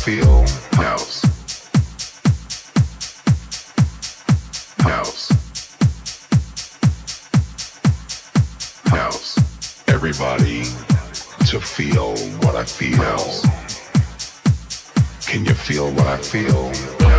feel house. House. House. Everybody to feel what I feel. Can you feel what I feel?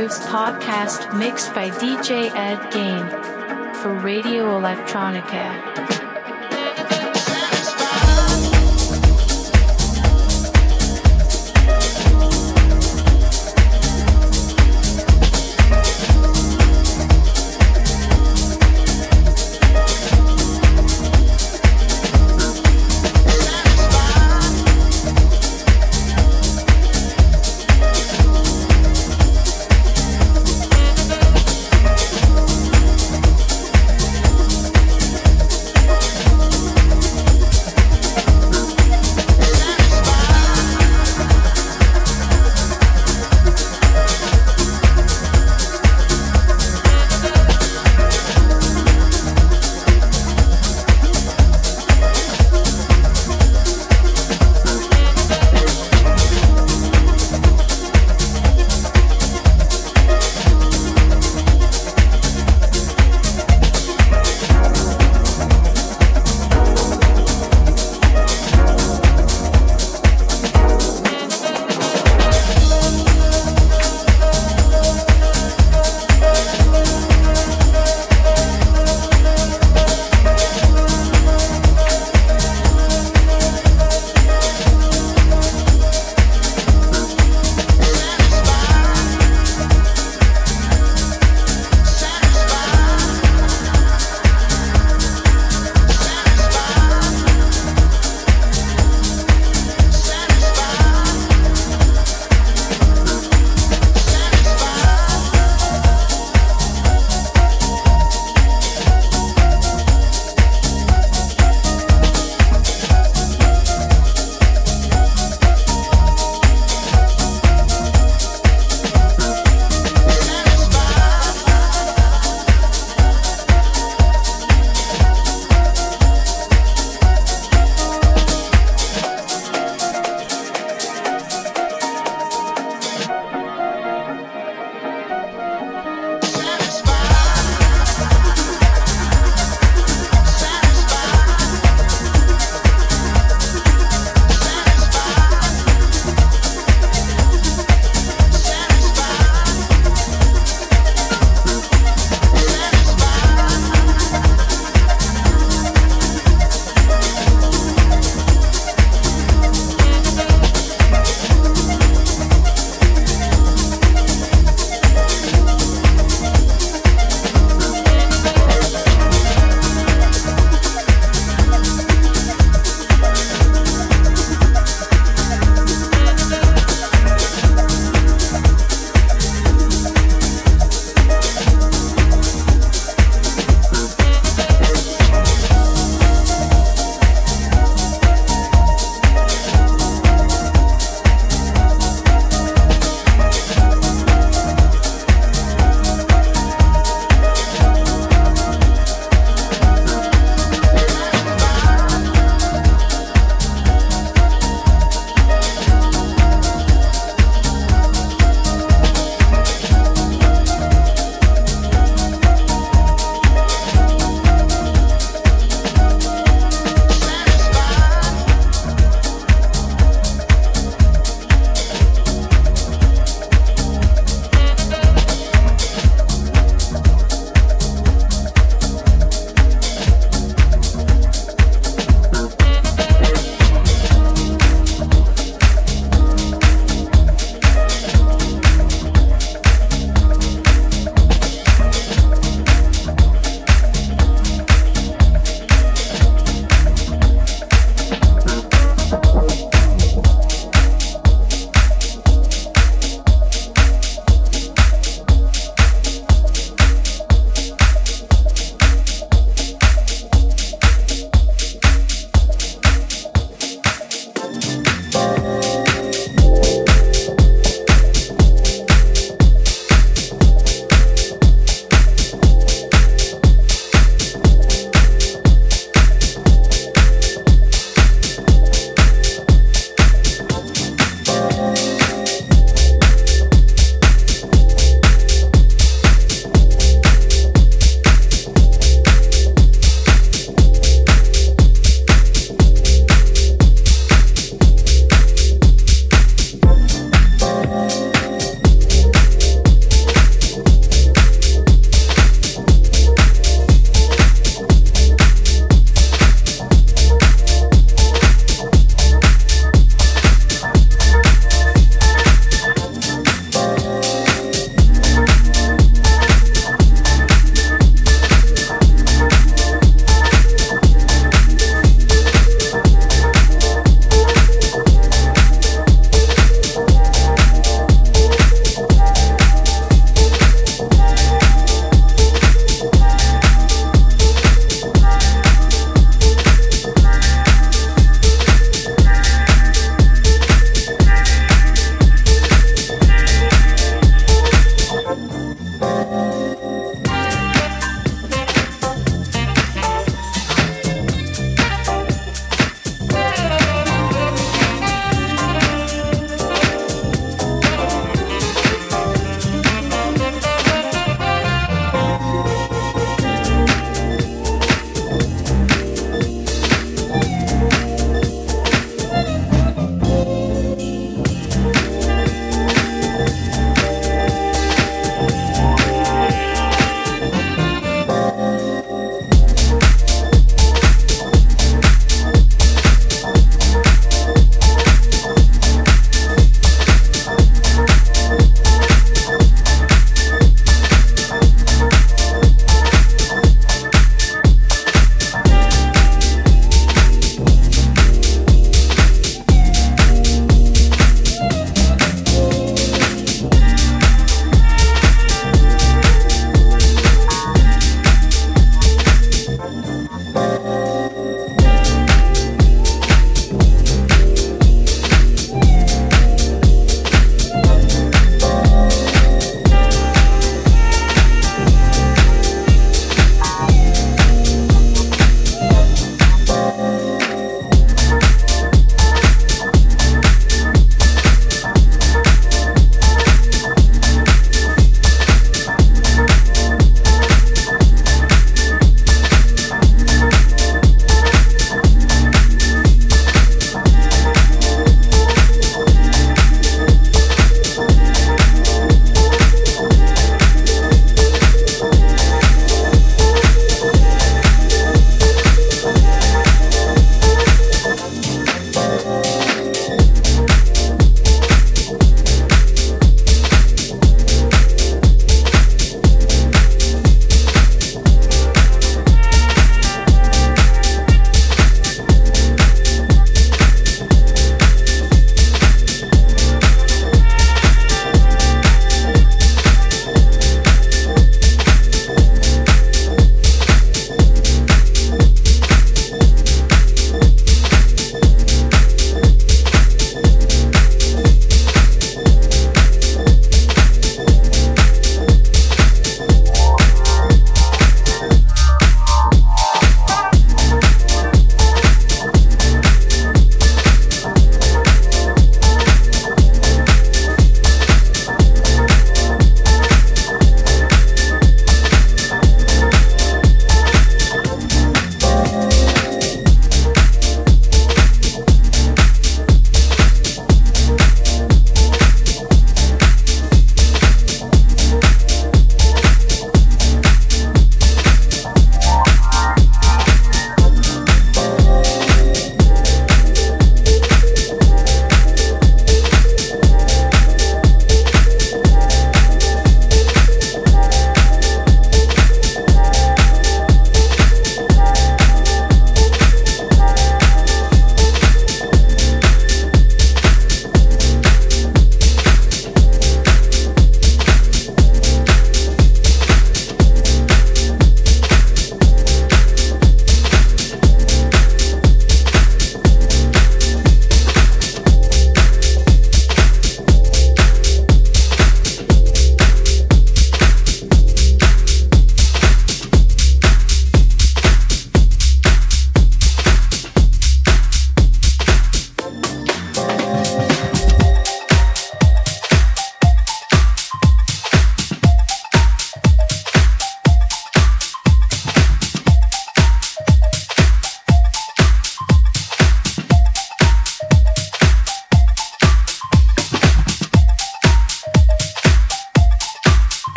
Grooves podcast mixed by DJ Ed Gain for Radio Electronica.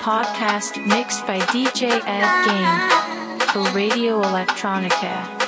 Podcast mixed by DJ Ed Gain for Radio Electronica.